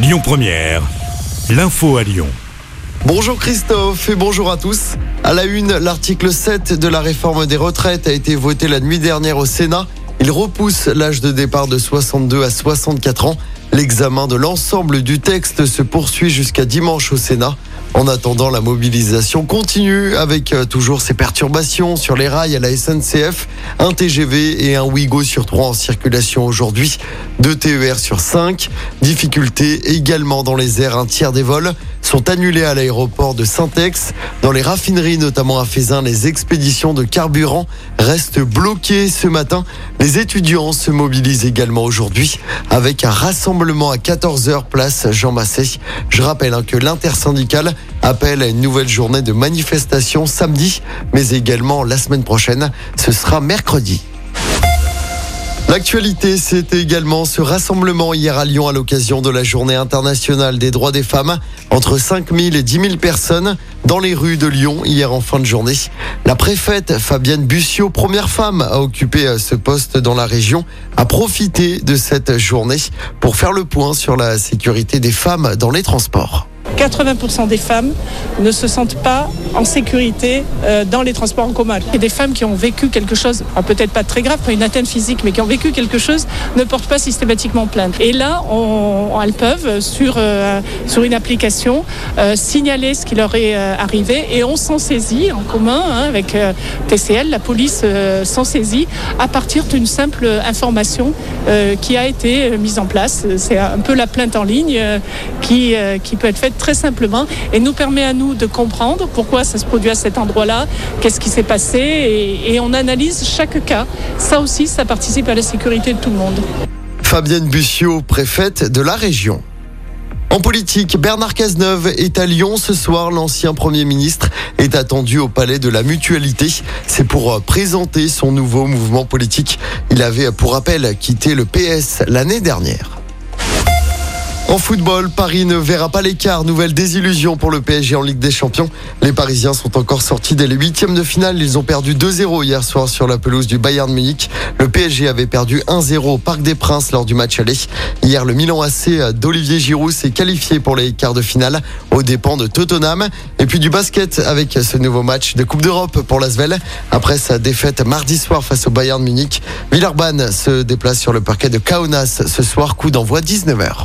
Lyon Première, l'info à Lyon. Bonjour Christophe et bonjour à tous. À la une, l'article 7 de la réforme des retraites a été voté la nuit dernière au Sénat. Il repousse l'âge de départ de 62 à 64 ans. L'examen de l'ensemble du texte se poursuit jusqu'à dimanche au Sénat. En attendant, la mobilisation continue avec euh, toujours ces perturbations sur les rails à la SNCF. Un TGV et un Ouigo sur trois en circulation aujourd'hui. Deux TER sur cinq. Difficultés également dans les airs. Un tiers des vols sont annulés à l'aéroport de Saint-Ex. Dans les raffineries, notamment à Fézin, les expéditions de carburant restent bloquées ce matin. Les étudiants se mobilisent également aujourd'hui avec un rassemblement à 14h place Jean Massé. Je rappelle hein, que l'intersyndicale appelle à une nouvelle journée de manifestation samedi, mais également la semaine prochaine. Ce sera mercredi. L'actualité, c'était également ce rassemblement hier à Lyon à l'occasion de la journée internationale des droits des femmes. Entre 5 000 et 10 000 personnes dans les rues de Lyon hier en fin de journée. La préfète Fabienne Bussiot, première femme à occuper euh, ce poste dans la région, a profité de cette journée pour faire le point sur la sécurité des femmes dans les transports. 80% des femmes ne se sentent pas en sécurité euh, dans les transports en commun. Et des femmes qui ont vécu quelque chose, peut-être pas très grave, pas une atteinte physique, mais qui ont vécu quelque chose, ne portent pas systématiquement plainte. Et là, elles peuvent, sur, euh, sur une application, euh, signaler ce qui leur est arrivé et on s'en saisit en commun hein, avec TCL, la police s'en saisit à partir d'une simple information qui a été mise en place. C'est un peu la plainte en ligne qui, qui peut être faite très simplement et nous permet à nous de comprendre pourquoi ça se produit à cet endroit-là, qu'est-ce qui s'est passé et, on analyse chaque cas. Ça aussi, ça participe à la sécurité de tout le monde. Fabienne Bussiot, préfète de la région. En politique, Bernard Cazeneuve est à Lyon ce soir. L'ancien Premier ministre est attendu au Palais de la Mutualité. C'est pour euh, présenter son nouveau mouvement politique. Il avait, pour rappel, quitté le PS l'année dernière. En football, Paris ne verra pas l'écart. Nouvelle désillusion pour le PSG en Ligue des Champions. Les Parisiens sont encore sortis dès les huitièmes de finale. Ils ont perdu 2-0 hier soir sur la pelouse du Bayern Munich. Le PSG avait perdu 1-0 au Parc des Princes lors du match aller. Hier, le Milan AC d'Olivier Giroud s'est qualifié pour les quarts de finale aux dépens de Tottenham. Et puis du basket avec ce nouveau match de Coupe d'Europe pour l'Asvel. Après sa défaite mardi soir face au Bayern Munich, Villarban se déplace sur le parquet de Kaunas ce soir. Coup d'envoi 19h.